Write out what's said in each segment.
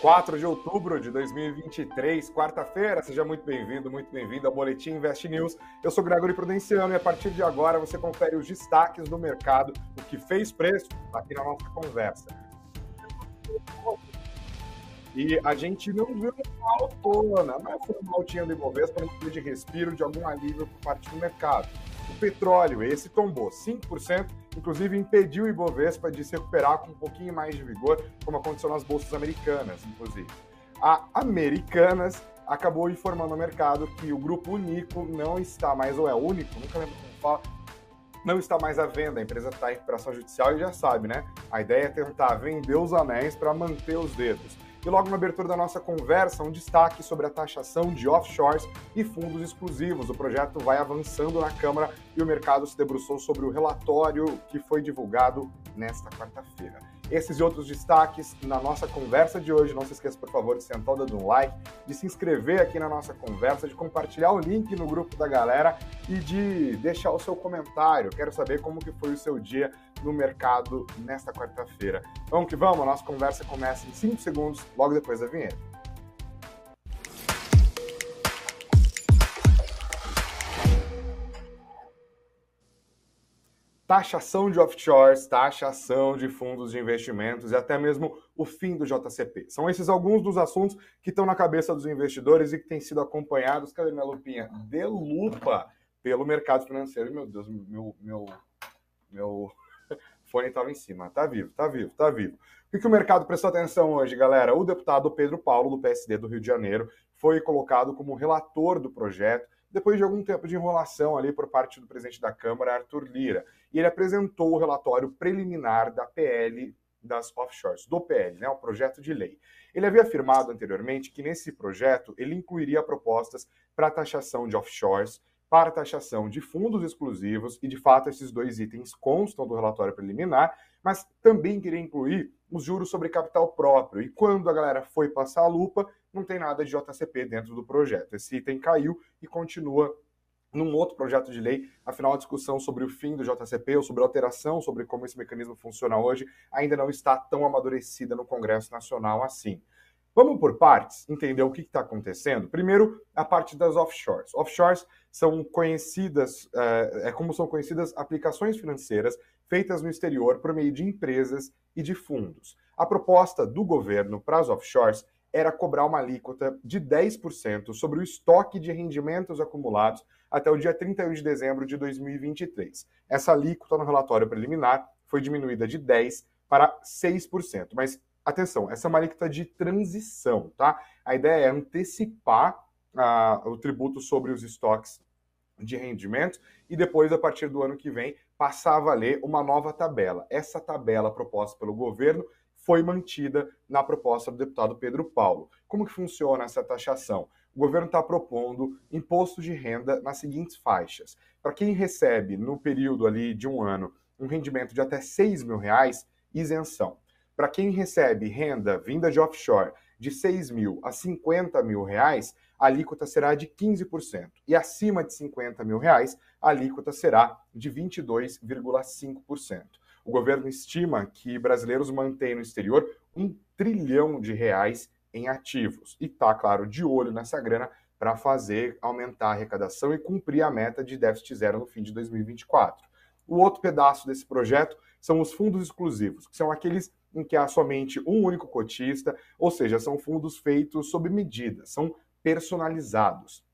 4 de outubro de 2023, quarta-feira. Seja muito bem-vindo, muito bem-vindo ao Boletim Invest News. Eu sou Gregory Prudenciano e a partir de agora você confere os destaques do mercado, o que fez preço aqui na nossa conversa. E a gente não viu uma autona, mas foi uma altinha do Ibovespa no de respiro de algum alívio por parte do mercado. O petróleo, esse tombou 5%, inclusive impediu o Ibovespa de se recuperar com um pouquinho mais de vigor, como aconteceu nas bolsas americanas, inclusive. A Americanas acabou informando ao mercado que o grupo Unico não está mais, ou é único, nunca lembro como fala, não está mais à venda. A empresa está em recuperação judicial e já sabe, né? A ideia é tentar vender os anéis para manter os dedos. E logo na abertura da nossa conversa, um destaque sobre a taxação de offshores e fundos exclusivos. O projeto vai avançando na Câmara e o mercado se debruçou sobre o relatório que foi divulgado nesta quarta-feira. Esses e outros destaques na nossa conversa de hoje. Não se esqueça, por favor, de sentar o dedo no like, de se inscrever aqui na nossa conversa, de compartilhar o link no grupo da galera e de deixar o seu comentário. Quero saber como que foi o seu dia no mercado nesta quarta-feira. Vamos que vamos, a nossa conversa começa em 5 segundos, logo depois da vinheta. taxação de offshores, taxação de fundos de investimentos e até mesmo o fim do JCP. São esses alguns dos assuntos que estão na cabeça dos investidores e que têm sido acompanhados, cadê minha lupinha? De lupa pelo mercado financeiro. Meu Deus, meu, meu, meu fone estava em cima. Tá vivo, tá vivo, tá vivo. O que, o mercado prestou atenção hoje, galera? O deputado Pedro Paulo, do PSD do Rio de Janeiro, foi colocado como relator do projeto depois de algum tempo de enrolação ali por parte do presidente da Câmara, Arthur Lira. E ele apresentou o relatório preliminar da PL das offshores, do PL, né, o projeto de lei. Ele havia afirmado anteriormente que nesse projeto ele incluiria propostas para taxação de offshores, para taxação de fundos exclusivos, e de fato esses dois itens constam do relatório preliminar, mas também queria incluir os juros sobre capital próprio. E quando a galera foi passar a lupa, não tem nada de JCP dentro do projeto. Esse item caiu e continua num outro projeto de lei. Afinal, a discussão sobre o fim do JCP ou sobre a alteração sobre como esse mecanismo funciona hoje ainda não está tão amadurecida no Congresso Nacional assim. Vamos por partes, entender o que está acontecendo. Primeiro, a parte das offshores. Offshores são conhecidas, é, é como são conhecidas aplicações financeiras feitas no exterior por meio de empresas e de fundos. A proposta do governo para as offshores era cobrar uma alíquota de 10% sobre o estoque de rendimentos acumulados até o dia 31 de dezembro de 2023. Essa alíquota no relatório preliminar foi diminuída de 10% para 6%. Mas atenção, essa é uma alíquota de transição, tá? A ideia é antecipar uh, o tributo sobre os estoques de rendimentos e depois, a partir do ano que vem, passar a valer uma nova tabela. Essa tabela proposta pelo governo foi mantida na proposta do deputado Pedro Paulo. Como que funciona essa taxação? O governo está propondo imposto de renda nas seguintes faixas. Para quem recebe no período ali de um ano um rendimento de até 6 mil reais, isenção. Para quem recebe renda vinda de offshore de 6 mil a 50 mil reais, a alíquota será de 15%. E acima de 50 mil reais, a alíquota será de 22,5%. O governo estima que brasileiros mantêm no exterior um trilhão de reais em ativos. E está, claro, de olho nessa grana para fazer aumentar a arrecadação e cumprir a meta de déficit zero no fim de 2024. O outro pedaço desse projeto são os fundos exclusivos, que são aqueles em que há somente um único cotista, ou seja, são fundos feitos sob medida, são personalizados.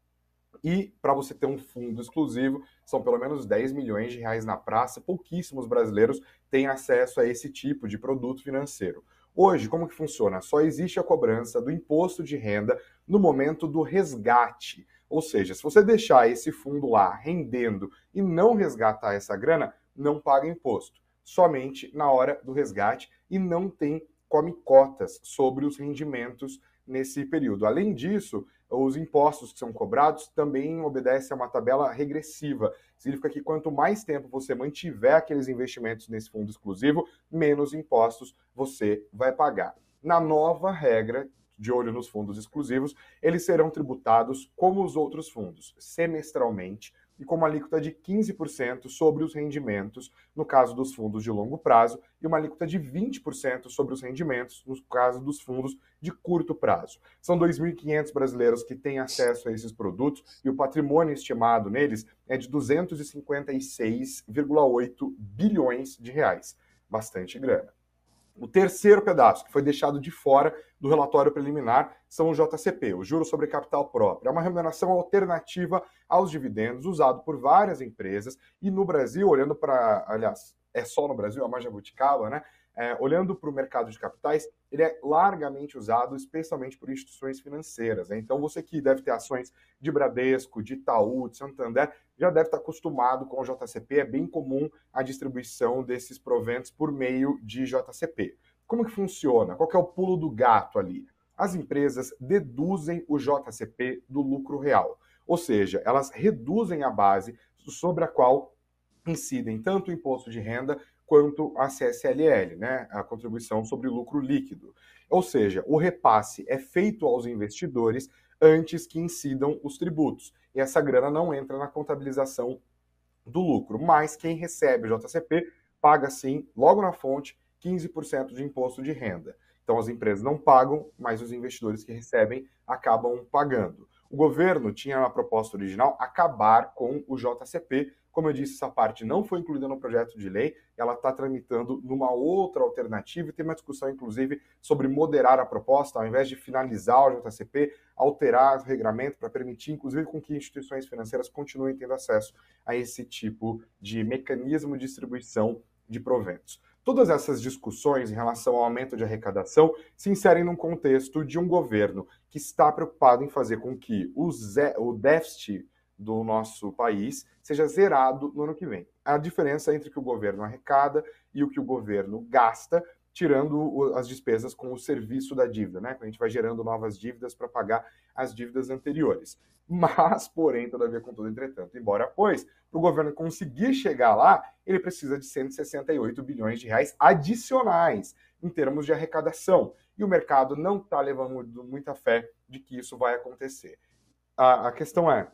E para você ter um fundo exclusivo, são pelo menos 10 milhões de reais na praça. Pouquíssimos brasileiros têm acesso a esse tipo de produto financeiro. Hoje, como que funciona? Só existe a cobrança do imposto de renda no momento do resgate. Ou seja, se você deixar esse fundo lá rendendo e não resgatar essa grana, não paga imposto. Somente na hora do resgate e não tem come cotas sobre os rendimentos nesse período. Além disso, os impostos que são cobrados também obedecem a uma tabela regressiva. Significa que quanto mais tempo você mantiver aqueles investimentos nesse fundo exclusivo, menos impostos você vai pagar. Na nova regra, de olho nos fundos exclusivos, eles serão tributados como os outros fundos, semestralmente, e com uma alíquota de 15% sobre os rendimentos, no caso dos fundos de longo prazo, e uma alíquota de 20% sobre os rendimentos, no caso dos fundos de curto prazo. São 2.500 brasileiros que têm acesso a esses produtos e o patrimônio estimado neles é de 256,8 bilhões de reais. Bastante grana. O terceiro pedaço, que foi deixado de fora do relatório preliminar, são o JCP, o Juro sobre Capital Próprio. É uma remuneração alternativa aos dividendos, usado por várias empresas. E no Brasil, olhando para. Aliás, é só no Brasil, a margem jabuticaba, né? É, olhando para o mercado de capitais, ele é largamente usado, especialmente por instituições financeiras. Né? Então, você que deve ter ações de Bradesco, de Itaú, de Santander, já deve estar acostumado com o JCP. É bem comum a distribuição desses proventos por meio de JCP. Como que funciona? Qual que é o pulo do gato ali? As empresas deduzem o JCP do lucro real, ou seja, elas reduzem a base sobre a qual incidem tanto o imposto de renda quanto a CSLL, né, a contribuição sobre lucro líquido. Ou seja, o repasse é feito aos investidores antes que incidam os tributos. E essa grana não entra na contabilização do lucro, mas quem recebe o JCP paga sim, logo na fonte, 15% de imposto de renda. Então as empresas não pagam, mas os investidores que recebem acabam pagando. O governo tinha na proposta original acabar com o JCP. Como eu disse, essa parte não foi incluída no projeto de lei, ela está tramitando numa outra alternativa e tem uma discussão, inclusive, sobre moderar a proposta, ao invés de finalizar o JCP, alterar o regramento para permitir, inclusive, com que instituições financeiras continuem tendo acesso a esse tipo de mecanismo de distribuição de proventos. Todas essas discussões em relação ao aumento de arrecadação se inserem num contexto de um governo que está preocupado em fazer com que o, o déficit do nosso país seja zerado no ano que vem. A diferença entre o que o governo arrecada e o que o governo gasta, tirando as despesas com o serviço da dívida, né? A gente vai gerando novas dívidas para pagar as dívidas anteriores. Mas, porém, todavia, contudo, entretanto, embora, pois, para o governo conseguir chegar lá, ele precisa de 168 bilhões de reais adicionais em termos de arrecadação. E o mercado não está levando muita fé de que isso vai acontecer. A, a questão é,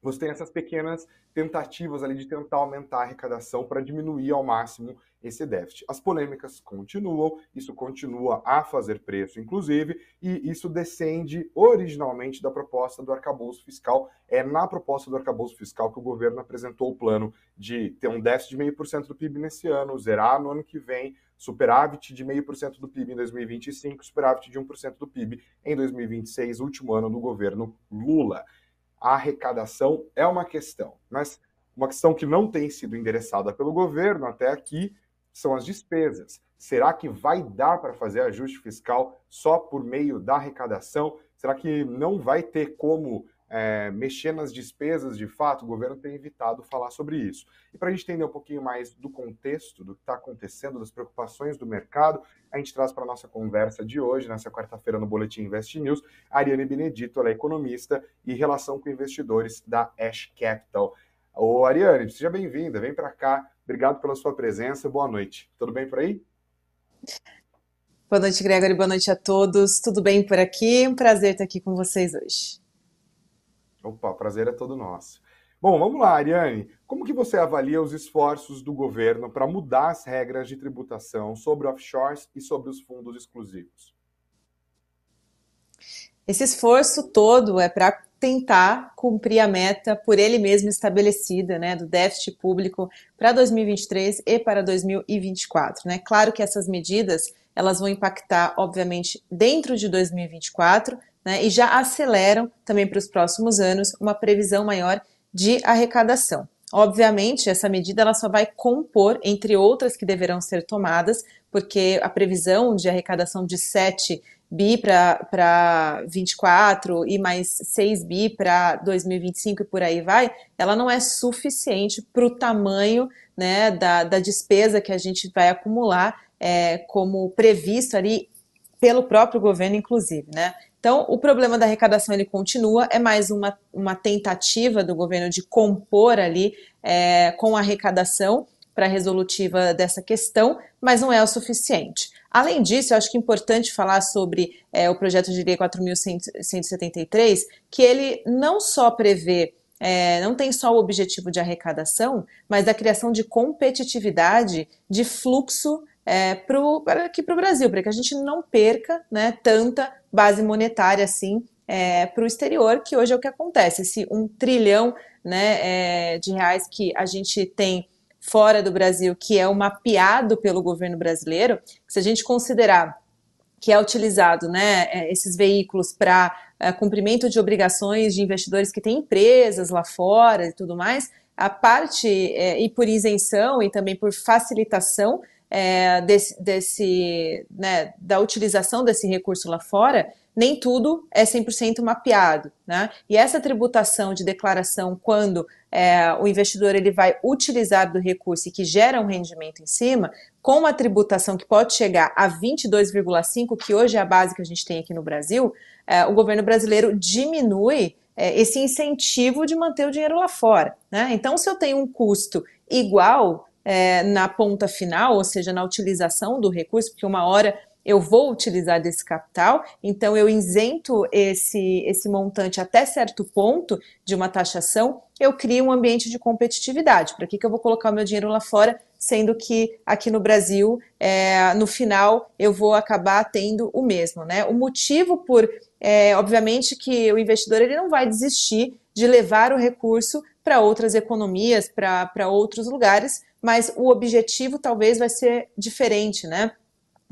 você tem essas pequenas tentativas ali de tentar aumentar a arrecadação para diminuir ao máximo esse déficit. As polêmicas continuam, isso continua a fazer preço, inclusive, e isso descende originalmente da proposta do arcabouço fiscal. É na proposta do arcabouço fiscal que o governo apresentou o plano de ter um déficit de 0,5% do PIB nesse ano, zerar no ano que vem, superávit de 0,5% do PIB em 2025, superávit de 1% do PIB em 2026, último ano do governo Lula a arrecadação é uma questão, mas uma questão que não tem sido endereçada pelo governo até aqui são as despesas. Será que vai dar para fazer ajuste fiscal só por meio da arrecadação? Será que não vai ter como é, mexer nas despesas de fato, o governo tem evitado falar sobre isso. E para a gente entender um pouquinho mais do contexto, do que está acontecendo, das preocupações do mercado, a gente traz para a nossa conversa de hoje, nessa quarta-feira, no Boletim Invest News, a Ariane Benedito, ela é economista e relação com investidores da Ash Capital. Ô Ariane, seja bem-vinda, vem para cá. Obrigado pela sua presença, boa noite. Tudo bem por aí? Boa noite, Gregory. Boa noite a todos. Tudo bem por aqui? Um prazer estar aqui com vocês hoje. Opa, prazer é todo nosso. Bom, vamos lá, Ariane. Como que você avalia os esforços do governo para mudar as regras de tributação sobre offshores e sobre os fundos exclusivos? Esse esforço todo é para tentar cumprir a meta por ele mesmo estabelecida, né, do déficit público para 2023 e para 2024, né? Claro que essas medidas, elas vão impactar, obviamente, dentro de 2024, né, e já aceleram também para os próximos anos uma previsão maior de arrecadação. Obviamente, essa medida ela só vai compor, entre outras que deverão ser tomadas, porque a previsão de arrecadação de 7 bi para 24 e mais 6 bi para 2025 e por aí vai, ela não é suficiente para o tamanho né, da, da despesa que a gente vai acumular é, como previsto ali pelo próprio governo, inclusive, né? Então, o problema da arrecadação ele continua, é mais uma, uma tentativa do governo de compor ali é, com a arrecadação para a resolutiva dessa questão, mas não é o suficiente. Além disso, eu acho que é importante falar sobre é, o projeto de lei 4.173, que ele não só prevê é, não tem só o objetivo de arrecadação, mas da criação de competitividade, de fluxo é, pro, aqui para o Brasil, para que a gente não perca né, tanta base monetária assim é, para o exterior, que hoje é o que acontece. Esse um trilhão né, é, de reais que a gente tem fora do Brasil, que é o mapeado pelo governo brasileiro, se a gente considerar que é utilizado né, é, esses veículos para é, cumprimento de obrigações de investidores que têm empresas lá fora e tudo mais, a parte, é, e por isenção e também por facilitação é, desse, desse né, da utilização desse recurso lá fora, nem tudo é 100% mapeado. Né? E essa tributação de declaração, quando é, o investidor ele vai utilizar do recurso e que gera um rendimento em cima, com uma tributação que pode chegar a 22,5%, que hoje é a base que a gente tem aqui no Brasil, é, o governo brasileiro diminui é, esse incentivo de manter o dinheiro lá fora. Né? Então, se eu tenho um custo igual é, na ponta final, ou seja, na utilização do recurso, porque uma hora eu vou utilizar desse capital, então eu isento esse, esse montante até certo ponto de uma taxação, eu crio um ambiente de competitividade. Para que, que eu vou colocar o meu dinheiro lá fora, sendo que aqui no Brasil, é, no final, eu vou acabar tendo o mesmo. Né? O motivo por, é, obviamente, que o investidor ele não vai desistir de levar o recurso para outras economias, para outros lugares, mas o objetivo talvez vai ser diferente, né?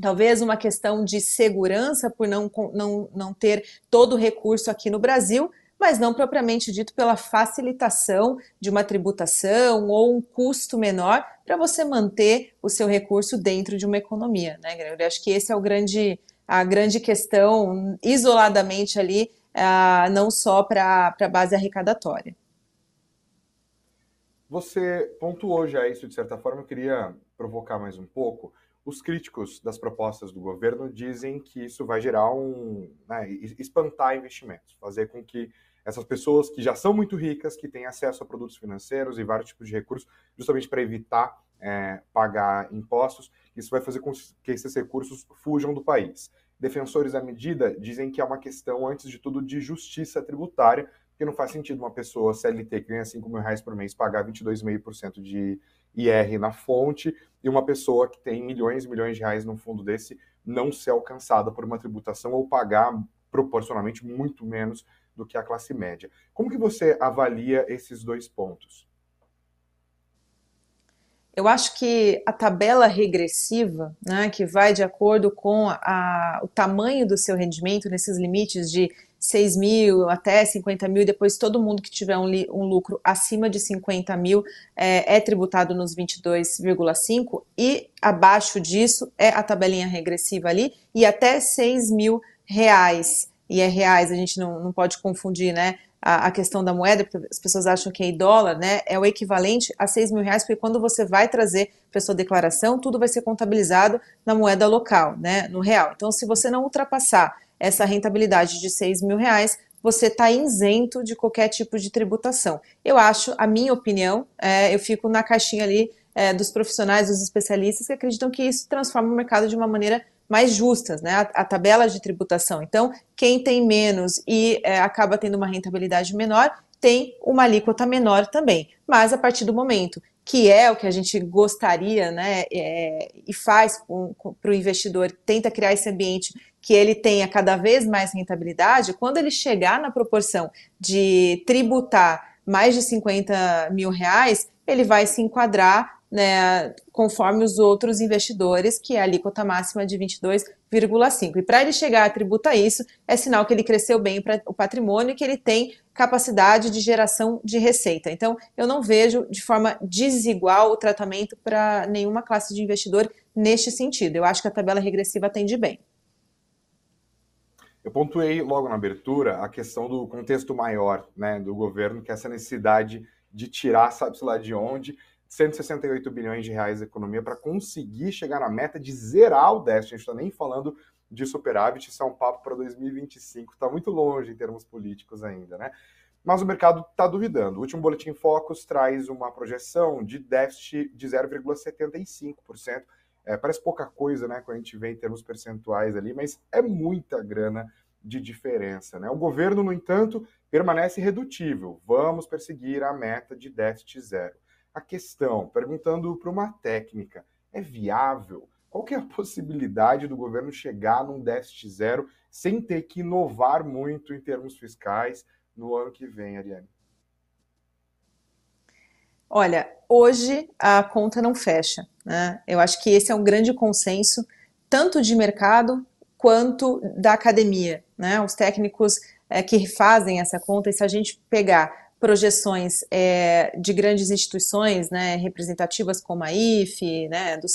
Talvez uma questão de segurança por não, não, não ter todo o recurso aqui no Brasil, mas não propriamente dito pela facilitação de uma tributação ou um custo menor para você manter o seu recurso dentro de uma economia, né, acho que esse é o grande, a grande questão, isoladamente ali, uh, não só para a base arrecadatória. Você pontuou já isso de certa forma, eu queria provocar mais um pouco. Os críticos das propostas do governo dizem que isso vai gerar um. Né, espantar investimentos, fazer com que essas pessoas que já são muito ricas, que têm acesso a produtos financeiros e vários tipos de recursos, justamente para evitar é, pagar impostos, isso vai fazer com que esses recursos fujam do país. Defensores da medida dizem que é uma questão, antes de tudo, de justiça tributária, porque não faz sentido uma pessoa CLT que ganha 5 mil reais por mês pagar 22,5% de IR na fonte e uma pessoa que tem milhões e milhões de reais no fundo desse não ser alcançada por uma tributação ou pagar proporcionalmente muito menos do que a classe média. Como que você avalia esses dois pontos? Eu acho que a tabela regressiva, né, que vai de acordo com a, o tamanho do seu rendimento, nesses limites de 6 mil até 50 mil, depois todo mundo que tiver um, um lucro acima de 50 mil é, é tributado nos 22,5 e abaixo disso é a tabelinha regressiva ali e até 6 mil reais. E é reais, a gente não, não pode confundir, né? A, a, questão da moeda, porque as pessoas acham que é dólar, né? É o equivalente a 6 mil reais, porque quando você vai trazer para sua declaração, tudo vai ser contabilizado na moeda local, né? No real. Então, se você não ultrapassar essa rentabilidade de 6 mil reais, você está isento de qualquer tipo de tributação. Eu acho, a minha opinião, é, eu fico na caixinha ali é, dos profissionais, dos especialistas que acreditam que isso transforma o mercado de uma maneira mais justa, né? A, a tabela de tributação. Então, quem tem menos e é, acaba tendo uma rentabilidade menor, tem uma alíquota menor também. Mas a partir do momento que é o que a gente gostaria, né, é, e faz para o investidor, tenta criar esse ambiente que ele tenha cada vez mais rentabilidade, quando ele chegar na proporção de tributar mais de 50 mil reais, ele vai se enquadrar né, conforme os outros investidores, que é a alíquota máxima de 22,5. E para ele chegar a tributar isso, é sinal que ele cresceu bem o patrimônio e que ele tem capacidade de geração de receita. Então, eu não vejo de forma desigual o tratamento para nenhuma classe de investidor neste sentido. Eu acho que a tabela regressiva atende bem. Eu pontuei logo na abertura a questão do contexto maior né, do governo, que é essa necessidade de tirar, sabe-se lá de onde, 168 bilhões de reais de economia para conseguir chegar na meta de zerar o déficit. A gente está nem falando de superávit, isso é um papo para 2025, está muito longe em termos políticos ainda, né? Mas o mercado está duvidando. O último Boletim Focus traz uma projeção de déficit de 0,75%. É, parece pouca coisa, né, quando a gente vê em termos percentuais ali, mas é muita grana de diferença. Né? O governo, no entanto, permanece redutível. Vamos perseguir a meta de déficit zero. A questão, perguntando para uma técnica, é viável? Qual que é a possibilidade do governo chegar num déficit zero sem ter que inovar muito em termos fiscais no ano que vem, Ariane? Olha, hoje a conta não fecha. Né? Eu acho que esse é um grande consenso, tanto de mercado quanto da academia. Né? Os técnicos é, que fazem essa conta, e se a gente pegar projeções é, de grandes instituições né, representativas como a IFE, né, do,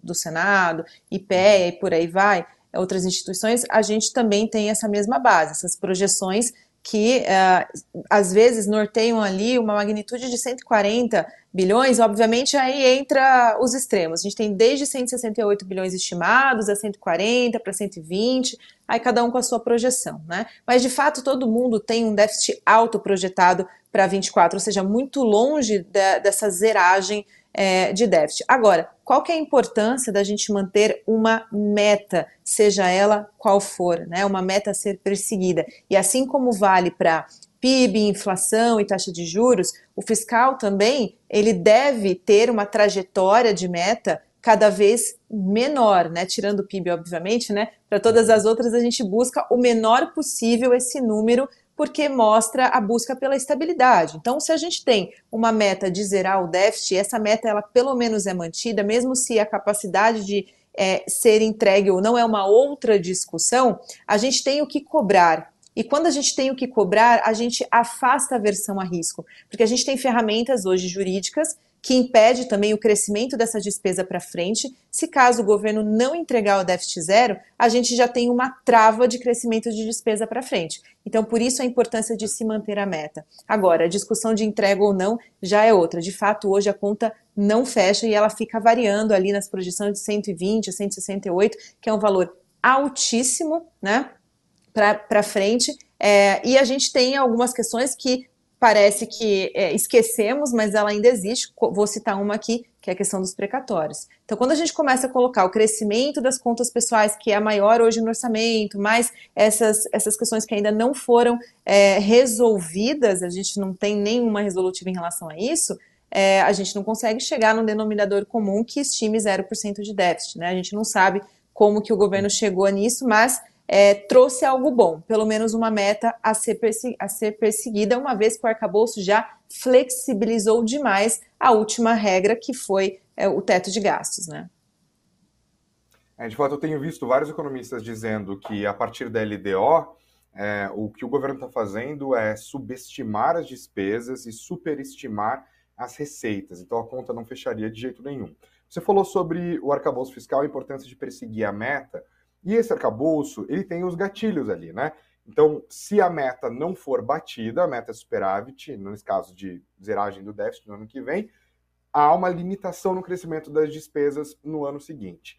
do Senado, IPEA e por aí vai, outras instituições, a gente também tem essa mesma base, essas projeções que uh, às vezes norteiam ali uma magnitude de 140 bilhões, obviamente aí entra os extremos. A gente tem desde 168 bilhões estimados a 140 para 120, aí cada um com a sua projeção, né? Mas de fato todo mundo tem um déficit alto projetado para 24, ou seja, muito longe de, dessa zeragem é, de déficit. Agora, qual que é a importância da gente manter uma meta, seja ela qual for, né? Uma meta a ser perseguida. E assim como vale para PIB, inflação e taxa de juros, o fiscal também ele deve ter uma trajetória de meta cada vez menor, né? Tirando o PIB, obviamente, né? Para todas as outras a gente busca o menor possível esse número porque mostra a busca pela estabilidade. Então, se a gente tem uma meta de zerar o déficit, essa meta ela pelo menos é mantida, mesmo se a capacidade de é, ser entregue ou não é uma outra discussão, a gente tem o que cobrar. E quando a gente tem o que cobrar, a gente afasta a versão a risco, porque a gente tem ferramentas hoje jurídicas que impede também o crescimento dessa despesa para frente. Se caso o governo não entregar o déficit zero, a gente já tem uma trava de crescimento de despesa para frente. Então, por isso a importância de se manter a meta. Agora, a discussão de entrega ou não já é outra. De fato, hoje a conta não fecha e ela fica variando ali nas projeções de 120 a 168, que é um valor altíssimo, né? Para frente, é, e a gente tem algumas questões que parece que é, esquecemos, mas ela ainda existe. Vou citar uma aqui, que é a questão dos precatórios. Então, quando a gente começa a colocar o crescimento das contas pessoais, que é a maior hoje no orçamento, mais essas, essas questões que ainda não foram é, resolvidas, a gente não tem nenhuma resolutiva em relação a isso, é, a gente não consegue chegar num denominador comum que estime 0% de déficit. Né? A gente não sabe como que o governo chegou nisso, mas é, trouxe algo bom, pelo menos uma meta a ser, a ser perseguida, uma vez que o arcabouço já flexibilizou demais a última regra, que foi é, o teto de gastos. Né? É, de fato, eu tenho visto vários economistas dizendo que a partir da LDO, é, o que o governo está fazendo é subestimar as despesas e superestimar as receitas. Então a conta não fecharia de jeito nenhum. Você falou sobre o arcabouço fiscal, a importância de perseguir a meta. E esse arcabouço, ele tem os gatilhos ali, né? Então, se a meta não for batida, a meta é superávit, nesse caso de zeragem do déficit no ano que vem, há uma limitação no crescimento das despesas no ano seguinte.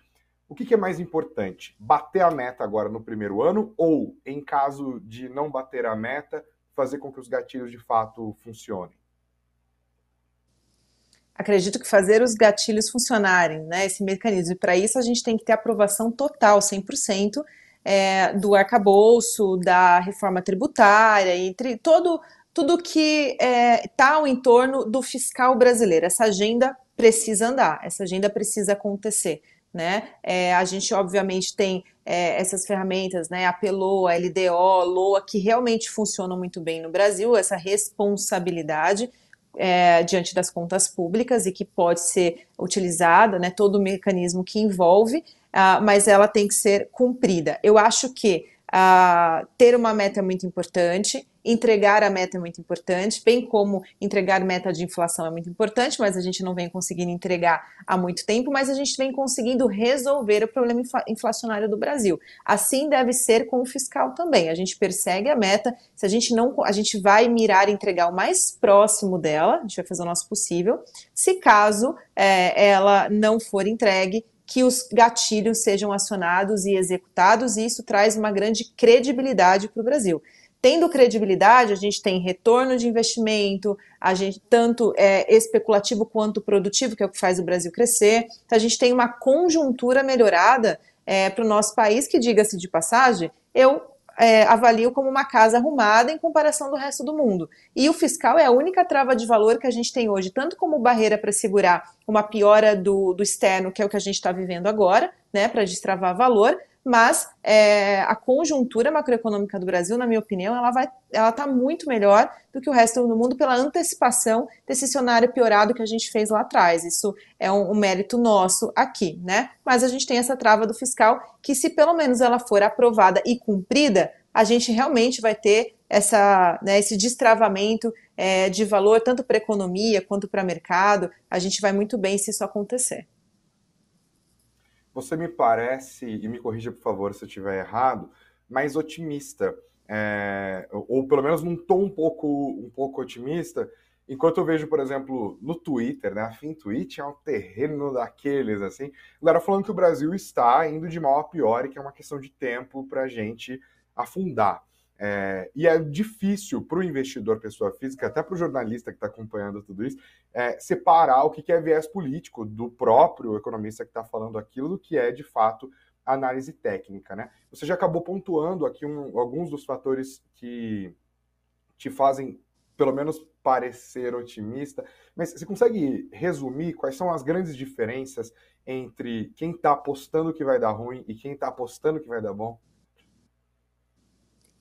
O que, que é mais importante? Bater a meta agora no primeiro ano ou, em caso de não bater a meta, fazer com que os gatilhos de fato funcionem? Acredito que fazer os gatilhos funcionarem, né, esse mecanismo. E para isso a gente tem que ter aprovação total, 100%, é, do arcabouço, da reforma tributária, entre todo tudo que está é, tá ao entorno do fiscal brasileiro. Essa agenda precisa andar, essa agenda precisa acontecer. Né? É, a gente, obviamente, tem é, essas ferramentas, né? a PELOA, a LDO, LOA, que realmente funcionam muito bem no Brasil, essa responsabilidade é, diante das contas públicas e que pode ser utilizada, né, todo o mecanismo que envolve, uh, mas ela tem que ser cumprida. Eu acho que ter uma meta é muito importante, entregar a meta é muito importante, bem como entregar meta de inflação é muito importante, mas a gente não vem conseguindo entregar há muito tempo, mas a gente vem conseguindo resolver o problema inflacionário do Brasil. Assim deve ser com o fiscal também. A gente persegue a meta, se a gente não, a gente vai mirar entregar o mais próximo dela, a gente vai fazer o nosso possível. Se caso é, ela não for entregue, que os gatilhos sejam acionados e executados, e isso traz uma grande credibilidade para o Brasil. Tendo credibilidade, a gente tem retorno de investimento, a gente tanto é, especulativo quanto produtivo, que é o que faz o Brasil crescer. Então, a gente tem uma conjuntura melhorada é, para o nosso país, que, diga-se de passagem, eu é, como uma casa arrumada em comparação do resto do mundo. E o fiscal é a única trava de valor que a gente tem hoje, tanto como barreira para segurar uma piora do, do externo, que é o que a gente está vivendo agora, né, para destravar valor, mas é, a conjuntura macroeconômica do Brasil, na minha opinião, ela vai, ela está muito melhor do que o resto do mundo pela antecipação desse cenário piorado que a gente fez lá atrás. Isso é um, um mérito nosso aqui, né? Mas a gente tem essa trava do fiscal que, se pelo menos ela for aprovada e cumprida, a gente realmente vai ter essa, né, esse destravamento é, de valor tanto para a economia quanto para mercado. A gente vai muito bem se isso acontecer. Você me parece, e me corrija por favor se eu estiver errado, mais otimista, é, ou pelo menos num tom um pouco, um pouco otimista, enquanto eu vejo, por exemplo, no Twitter, né, a FinTwitch é um terreno daqueles, assim, galera falando que o Brasil está indo de mal a pior e que é uma questão de tempo para a gente afundar. É, e é difícil para o investidor, pessoa física, até para o jornalista que está acompanhando tudo isso, é, separar o que é viés político do próprio economista que está falando aquilo do que é, de fato, análise técnica. Né? Você já acabou pontuando aqui um, alguns dos fatores que te fazem, pelo menos, parecer otimista, mas você consegue resumir quais são as grandes diferenças entre quem está apostando que vai dar ruim e quem está apostando que vai dar bom?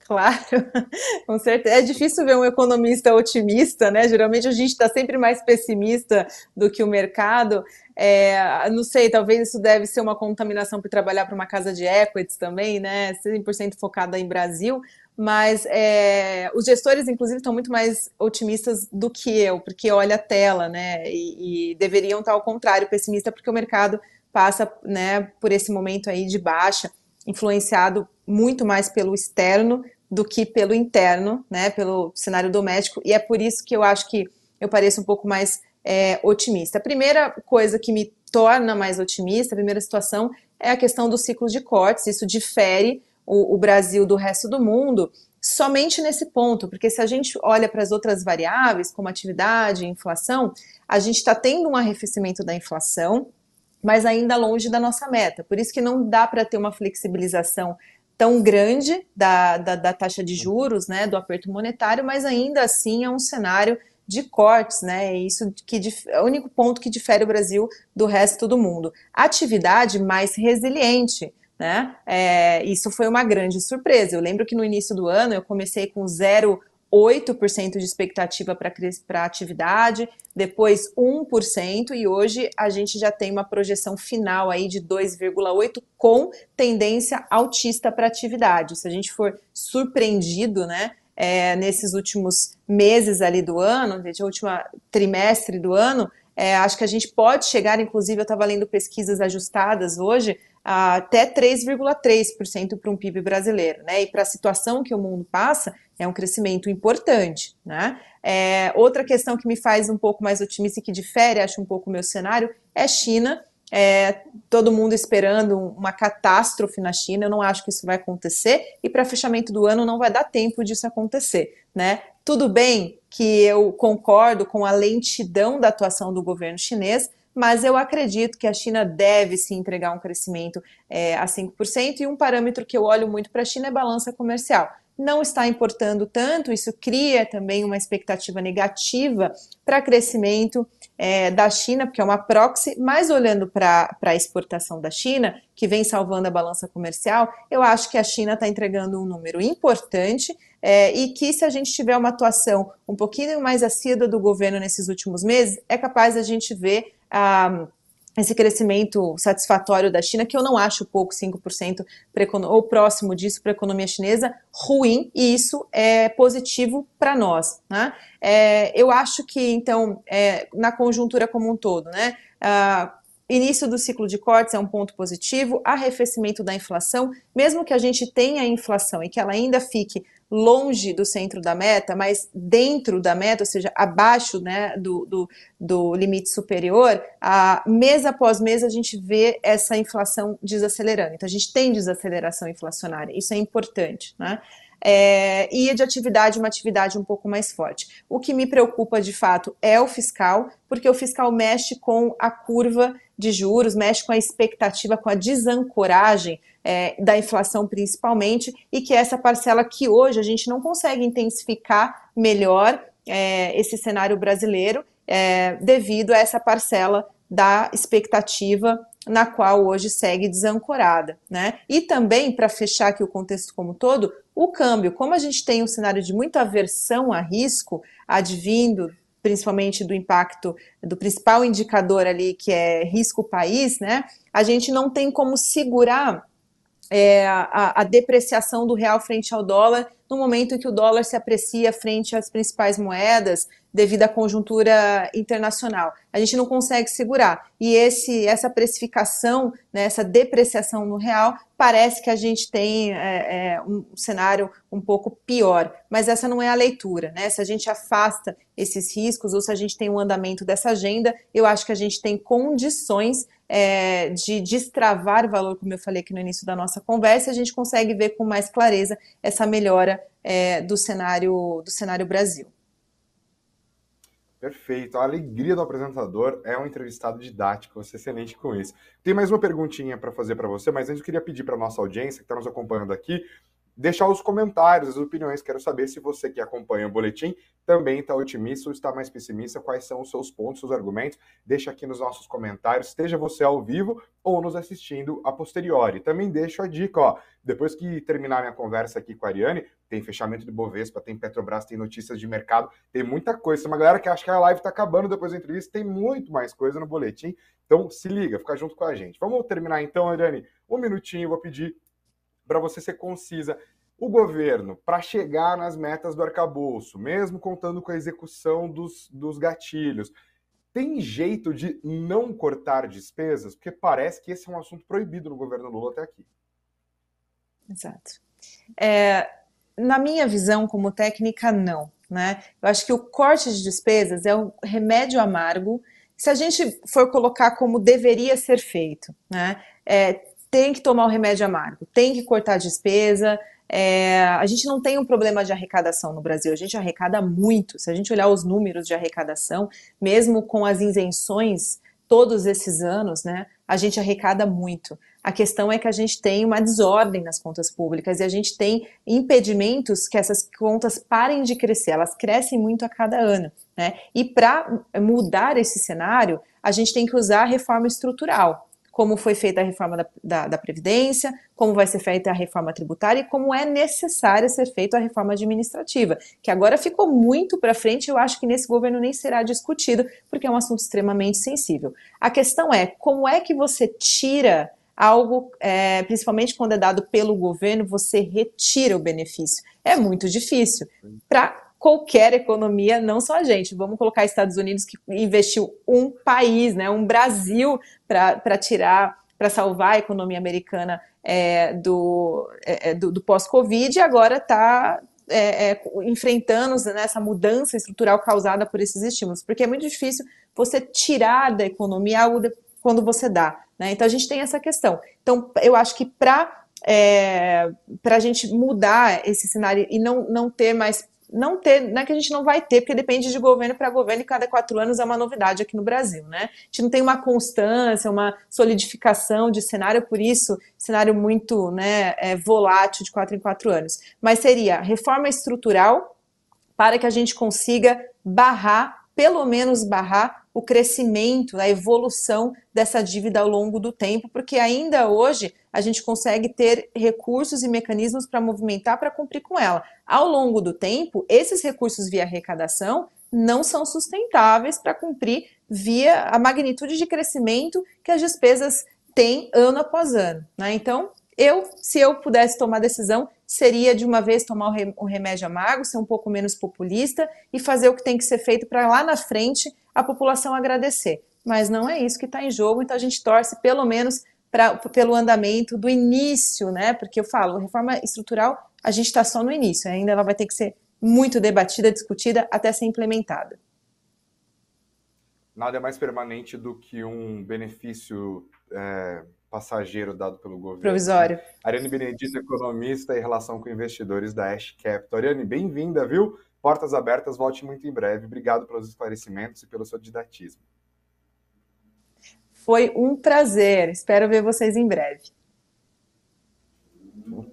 Claro, com certeza. É difícil ver um economista otimista, né? Geralmente a gente está sempre mais pessimista do que o mercado. É, não sei, talvez isso deve ser uma contaminação por trabalhar para uma casa de equities também, né? 100% focada em Brasil. Mas é, os gestores, inclusive, estão muito mais otimistas do que eu, porque olha a tela, né? E, e deveriam estar ao contrário, pessimista, porque o mercado passa né, por esse momento aí de baixa, influenciado muito mais pelo externo do que pelo interno, né, pelo cenário doméstico, e é por isso que eu acho que eu pareço um pouco mais é, otimista. A primeira coisa que me torna mais otimista, a primeira situação, é a questão do ciclo de cortes, isso difere o, o Brasil do resto do mundo somente nesse ponto, porque se a gente olha para as outras variáveis, como atividade inflação, a gente está tendo um arrefecimento da inflação, mas ainda longe da nossa meta. Por isso que não dá para ter uma flexibilização tão grande da, da, da, taxa de juros, né, do aperto monetário, mas ainda assim é um cenário de cortes, né? É isso que é o único ponto que difere o Brasil do resto do mundo. Atividade mais resiliente. Né? É, isso foi uma grande surpresa. Eu lembro que no início do ano eu comecei com zero 8% de expectativa para atividade, depois 1%, e hoje a gente já tem uma projeção final aí de 2,8% com tendência altista para atividade. Se a gente for surpreendido, né, é, nesses últimos meses ali do ano, desde o último trimestre do ano, é, acho que a gente pode chegar, inclusive, eu estava lendo pesquisas ajustadas hoje, até 3,3% para um PIB brasileiro, né? E para a situação que o mundo passa, é um crescimento importante, né? É, outra questão que me faz um pouco mais otimista e que difere, acho, um pouco o meu cenário, é China. É, todo mundo esperando uma catástrofe na China, eu não acho que isso vai acontecer, e para fechamento do ano não vai dar tempo disso acontecer, né? Tudo bem que eu concordo com a lentidão da atuação do governo chinês, mas eu acredito que a China deve se entregar um crescimento é, a 5%, e um parâmetro que eu olho muito para a China é balança comercial. Não está importando tanto, isso cria também uma expectativa negativa para crescimento é, da China, porque é uma proxy, mas olhando para a exportação da China, que vem salvando a balança comercial, eu acho que a China está entregando um número importante é, e que se a gente tiver uma atuação um pouquinho mais assídua do governo nesses últimos meses, é capaz a gente ver a, esse crescimento satisfatório da China, que eu não acho pouco, 5% ou próximo disso para a economia chinesa, ruim, e isso é positivo para nós. Né? É, eu acho que, então, é, na conjuntura como um todo, né, início do ciclo de cortes é um ponto positivo, arrefecimento da inflação, mesmo que a gente tenha inflação e que ela ainda fique longe do centro da meta, mas dentro da meta, ou seja, abaixo né, do, do, do limite superior, a, mês após mês a gente vê essa inflação desacelerando. Então a gente tem desaceleração inflacionária, isso é importante. Né? É, e de atividade, uma atividade um pouco mais forte. O que me preocupa de fato é o fiscal, porque o fiscal mexe com a curva de juros, mexe com a expectativa, com a desancoragem é, da inflação principalmente, e que é essa parcela que hoje a gente não consegue intensificar melhor é, esse cenário brasileiro é, devido a essa parcela da expectativa na qual hoje segue desancorada, né? E também, para fechar aqui o contexto como todo, o câmbio, como a gente tem um cenário de muita aversão a risco, advindo principalmente do impacto do principal indicador ali, que é risco país, né? A gente não tem como segurar é, a, a, depreciação do real frente ao dólar no momento em que o dólar se aprecia frente às principais moedas devido à conjuntura internacional. A gente não consegue segurar. E esse, essa precificação, né, essa depreciação no real, parece que a gente tem é, é, um cenário um pouco pior. Mas essa não é a leitura. Né? Se a gente afasta esses riscos ou se a gente tem um andamento dessa agenda, eu acho que a gente tem condições é, de destravar valor, como eu falei aqui no início da nossa conversa, a gente consegue ver com mais clareza essa melhora é, do cenário do cenário Brasil. Perfeito. A alegria do apresentador é um entrevistado didático, você é excelente com isso. Tem mais uma perguntinha para fazer para você, mas antes eu queria pedir para nossa audiência que está nos acompanhando aqui deixar os comentários, as opiniões. Quero saber se você que acompanha o boletim também está otimista ou está mais pessimista, quais são os seus pontos, seus argumentos. Deixa aqui nos nossos comentários, esteja você ao vivo ou nos assistindo a posteriori. Também deixo a dica, ó, depois que terminar minha conversa aqui com a Ariane, tem fechamento de Bovespa, tem Petrobras, tem notícias de mercado, tem muita coisa. Tem uma galera que acha que a live está acabando depois da entrevista, tem muito mais coisa no boletim. Então se liga, fica junto com a gente. Vamos terminar então, Ariane, um minutinho, vou pedir para você ser concisa. O governo, para chegar nas metas do arcabouço, mesmo contando com a execução dos, dos gatilhos, tem jeito de não cortar despesas? Porque parece que esse é um assunto proibido no governo Lula até aqui. Exato. É, na minha visão como técnica, não. Né? Eu acho que o corte de despesas é um remédio amargo. Se a gente for colocar como deveria ser feito, né? É, tem que tomar o remédio amargo, tem que cortar a despesa. É, a gente não tem um problema de arrecadação no Brasil, a gente arrecada muito. Se a gente olhar os números de arrecadação, mesmo com as isenções todos esses anos, né, a gente arrecada muito. A questão é que a gente tem uma desordem nas contas públicas e a gente tem impedimentos que essas contas parem de crescer, elas crescem muito a cada ano. Né? E para mudar esse cenário, a gente tem que usar a reforma estrutural como foi feita a reforma da, da, da, Previdência, como vai ser feita a reforma tributária e como é necessária ser feita a reforma administrativa, que agora ficou muito para frente eu acho que nesse governo nem será discutido, porque é um assunto extremamente sensível. A questão é como é que você tira algo, é, principalmente quando é dado pelo governo, você retira o benefício. É muito difícil. Para qualquer economia, não só a gente. Vamos colocar Estados Unidos que investiu um país, né, um Brasil para tirar, para salvar a economia americana é, do, é, é, do, do pós-Covid e agora está é, é, enfrentando né, essa mudança estrutural causada por esses estímulos, porque é muito difícil você tirar da economia algo de, quando você dá. Né? Então a gente tem essa questão. Então eu acho que para é, para a gente mudar esse cenário e não, não ter mais não ter, não é que a gente não vai ter, porque depende de governo para governo e cada quatro anos é uma novidade aqui no Brasil, né? A gente não tem uma constância, uma solidificação de cenário, por isso, cenário muito né, é, volátil de quatro em quatro anos. Mas seria reforma estrutural para que a gente consiga barrar, pelo menos barrar, o crescimento, a evolução dessa dívida ao longo do tempo, porque ainda hoje a gente consegue ter recursos e mecanismos para movimentar para cumprir com ela. Ao longo do tempo, esses recursos via arrecadação não são sustentáveis para cumprir via a magnitude de crescimento que as despesas têm ano após ano. Né? Então, eu, se eu pudesse tomar decisão, seria de uma vez tomar o remédio amargo, ser um pouco menos populista e fazer o que tem que ser feito para lá na frente a população agradecer. Mas não é isso que está em jogo, então a gente torce pelo menos pra, pelo andamento do início, né? Porque eu falo, reforma estrutural, a gente está só no início, ainda ela vai ter que ser muito debatida, discutida até ser implementada. Nada é mais permanente do que um benefício é, passageiro dado pelo governo. Provisório. Ariane Benedito, economista e relação com investidores da Ash Capital. Ariane, bem-vinda, viu? Portas abertas, volte muito em breve. Obrigado pelos esclarecimentos e pelo seu didatismo. Foi um prazer. Espero ver vocês em breve.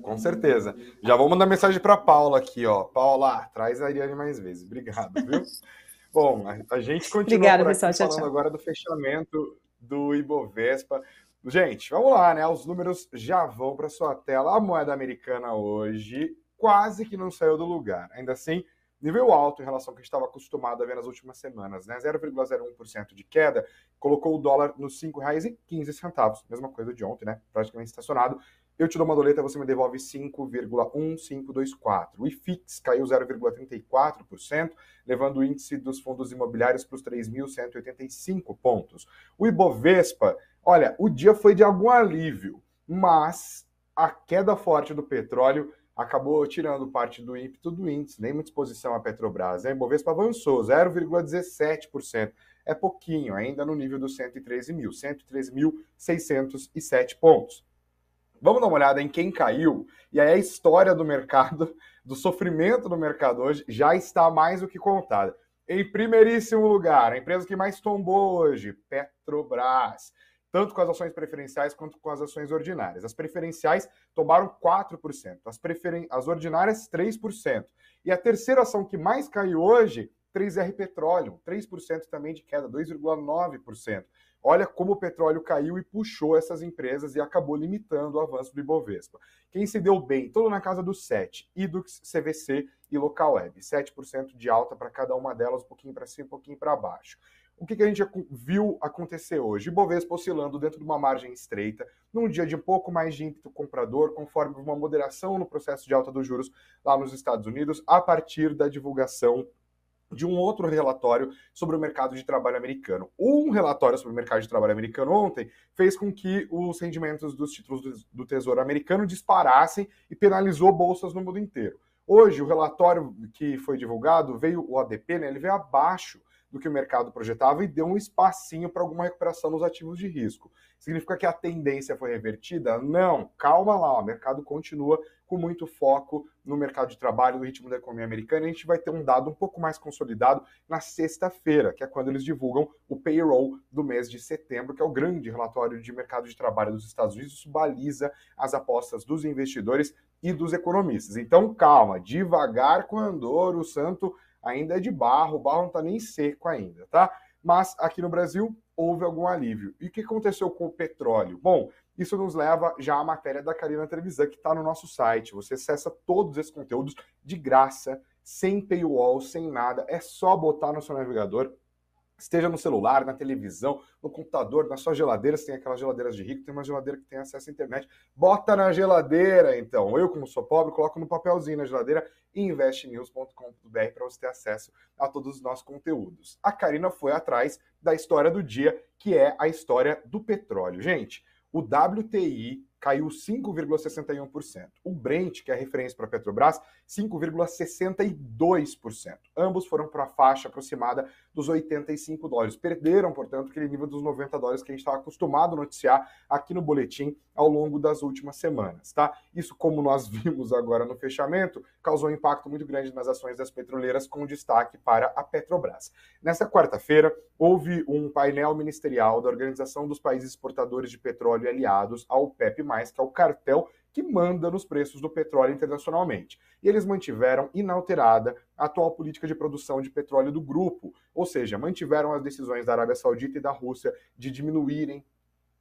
Com certeza. Já vou mandar mensagem para Paula aqui, ó. Paula, traz a Ariane mais vezes. Obrigado, viu? Bom, a, gente continua Obrigada, pessoal. Tchau, falando tchau. agora do fechamento do Ibovespa. Gente, vamos lá, né? Os números já vão para sua tela. A moeda americana hoje quase que não saiu do lugar. Ainda assim, nível alto em relação ao que a gente estava acostumado a ver nas últimas semanas, né? 0,01% de queda, colocou o dólar nos R$ 5,15, mesma coisa de ontem, né? Praticamente estacionado. Eu te dou uma doleta, você me devolve 5,1524. O IFIX caiu 0,34%, levando o índice dos fundos imobiliários para os 3.185 pontos. O Ibovespa, olha, o dia foi de algum alívio, mas a queda forte do petróleo acabou tirando parte do ímpeto do índice, nem muita exposição à Petrobras. A Ibovespa avançou 0,17%. É pouquinho, ainda no nível dos 113 mil, 113.607 pontos. Vamos dar uma olhada em quem caiu, e aí a história do mercado, do sofrimento do mercado hoje, já está mais do que contada. Em primeiríssimo lugar, a empresa que mais tombou hoje, Petrobras tanto com as ações preferenciais quanto com as ações ordinárias. As preferenciais tomaram 4%, as, preferen... as ordinárias 3%. E a terceira ação que mais caiu hoje, 3R Petróleo, 3% também de queda, 2,9%. Olha como o petróleo caiu e puxou essas empresas e acabou limitando o avanço do Ibovespa. Quem se deu bem, todo na casa do 7, Idux, CVC e Local Web, 7% de alta para cada uma delas, um pouquinho para cima, um pouquinho para baixo. O que, que a gente viu acontecer hoje? Ibovespa oscilando dentro de uma margem estreita, num dia de um pouco mais de ímpeto comprador, conforme uma moderação no processo de alta dos juros lá nos Estados Unidos, a partir da divulgação de um outro relatório sobre o mercado de trabalho americano. Um relatório sobre o mercado de trabalho americano ontem fez com que os rendimentos dos títulos do Tesouro americano disparassem e penalizou bolsas no mundo inteiro. Hoje, o relatório que foi divulgado veio, o ADP, né, ele veio abaixo do que o mercado projetava e deu um espacinho para alguma recuperação nos ativos de risco. Significa que a tendência foi revertida? Não, calma lá, o mercado continua com muito foco no mercado de trabalho, no ritmo da economia americana. A gente vai ter um dado um pouco mais consolidado na sexta-feira, que é quando eles divulgam o payroll do mês de setembro, que é o grande relatório de mercado de trabalho dos Estados Unidos. Isso baliza as apostas dos investidores e dos economistas. Então, calma, devagar com andor, o santo ainda é de barro, o barro não está nem seco ainda, tá? Mas aqui no Brasil houve algum alívio. E o que aconteceu com o petróleo? Bom, isso nos leva já à matéria da Karina Trevisan, que está no nosso site. Você acessa todos esses conteúdos de graça, sem paywall, sem nada. É só botar no seu navegador Esteja no celular, na televisão, no computador, na sua geladeira, se tem aquelas geladeiras de rico, tem uma geladeira que tem acesso à internet. Bota na geladeira, então. Eu, como sou pobre, coloco no papelzinho na geladeira investnews.com.br para você ter acesso a todos os nossos conteúdos. A Karina foi atrás da história do dia, que é a história do petróleo. Gente, o WTI caiu 5,61%. O Brent, que é a referência para a Petrobras, 5,62%. Ambos foram para a faixa aproximada dos 85 dólares. Perderam, portanto, aquele nível dos 90 dólares que a gente estava acostumado a noticiar aqui no boletim ao longo das últimas semanas, tá? Isso, como nós vimos agora no fechamento, causou um impacto muito grande nas ações das petroleiras, com destaque para a Petrobras. Nessa quarta-feira, houve um painel ministerial da Organização dos Países Exportadores de Petróleo Aliados ao PEP+, que é o cartel que manda nos preços do petróleo internacionalmente. E eles mantiveram inalterada a atual política de produção de petróleo do grupo, ou seja, mantiveram as decisões da Arábia Saudita e da Rússia de diminuírem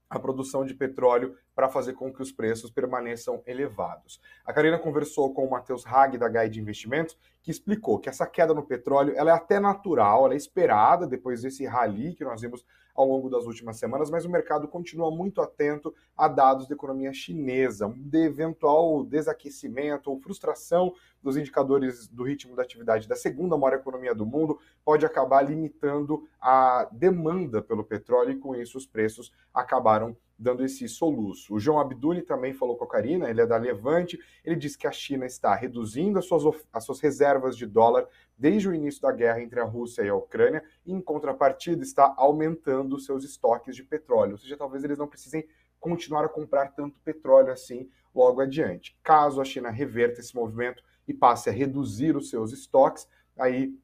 a produção de petróleo para fazer com que os preços permaneçam elevados. A Karina conversou com o Matheus Hag, da Guide Investimentos, que explicou que essa queda no petróleo ela é até natural, ela é esperada depois desse rally que nós vimos ao longo das últimas semanas, mas o mercado continua muito atento a dados da economia chinesa, de eventual desaquecimento ou frustração dos indicadores do ritmo da atividade da segunda maior economia do mundo pode acabar limitando a demanda pelo petróleo e com isso os preços acabaram dando esse soluço. O João Abduli também falou com a Karina, ele é da Levante, ele disse que a China está reduzindo as suas, as suas reservas de dólar desde o início da guerra entre a Rússia e a Ucrânia, e em contrapartida está aumentando seus estoques de petróleo, ou seja, talvez eles não precisem continuar a comprar tanto petróleo assim logo adiante. Caso a China reverta esse movimento e passe a reduzir os seus estoques, aí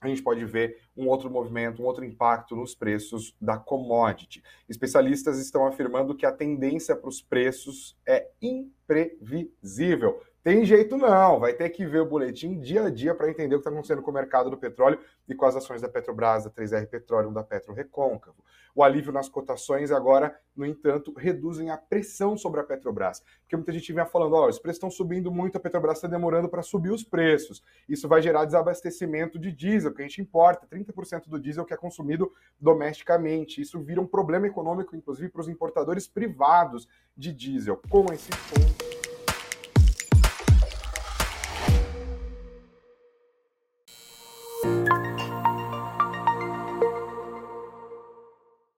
a gente pode ver um outro movimento, um outro impacto nos preços da commodity. Especialistas estão afirmando que a tendência para os preços é imprevisível. Tem jeito não, vai ter que ver o boletim dia a dia para entender o que está acontecendo com o mercado do petróleo e com as ações da Petrobras, da 3R Petróleo, da Petro Recôncavo. O alívio nas cotações agora, no entanto, reduzem a pressão sobre a Petrobras. Porque muita gente vinha falando, ó, os preços estão subindo muito, a Petrobras está demorando para subir os preços. Isso vai gerar desabastecimento de diesel, que a gente importa, 30% do diesel que é consumido domesticamente. Isso vira um problema econômico, inclusive, para os importadores privados de diesel. Com esse ponto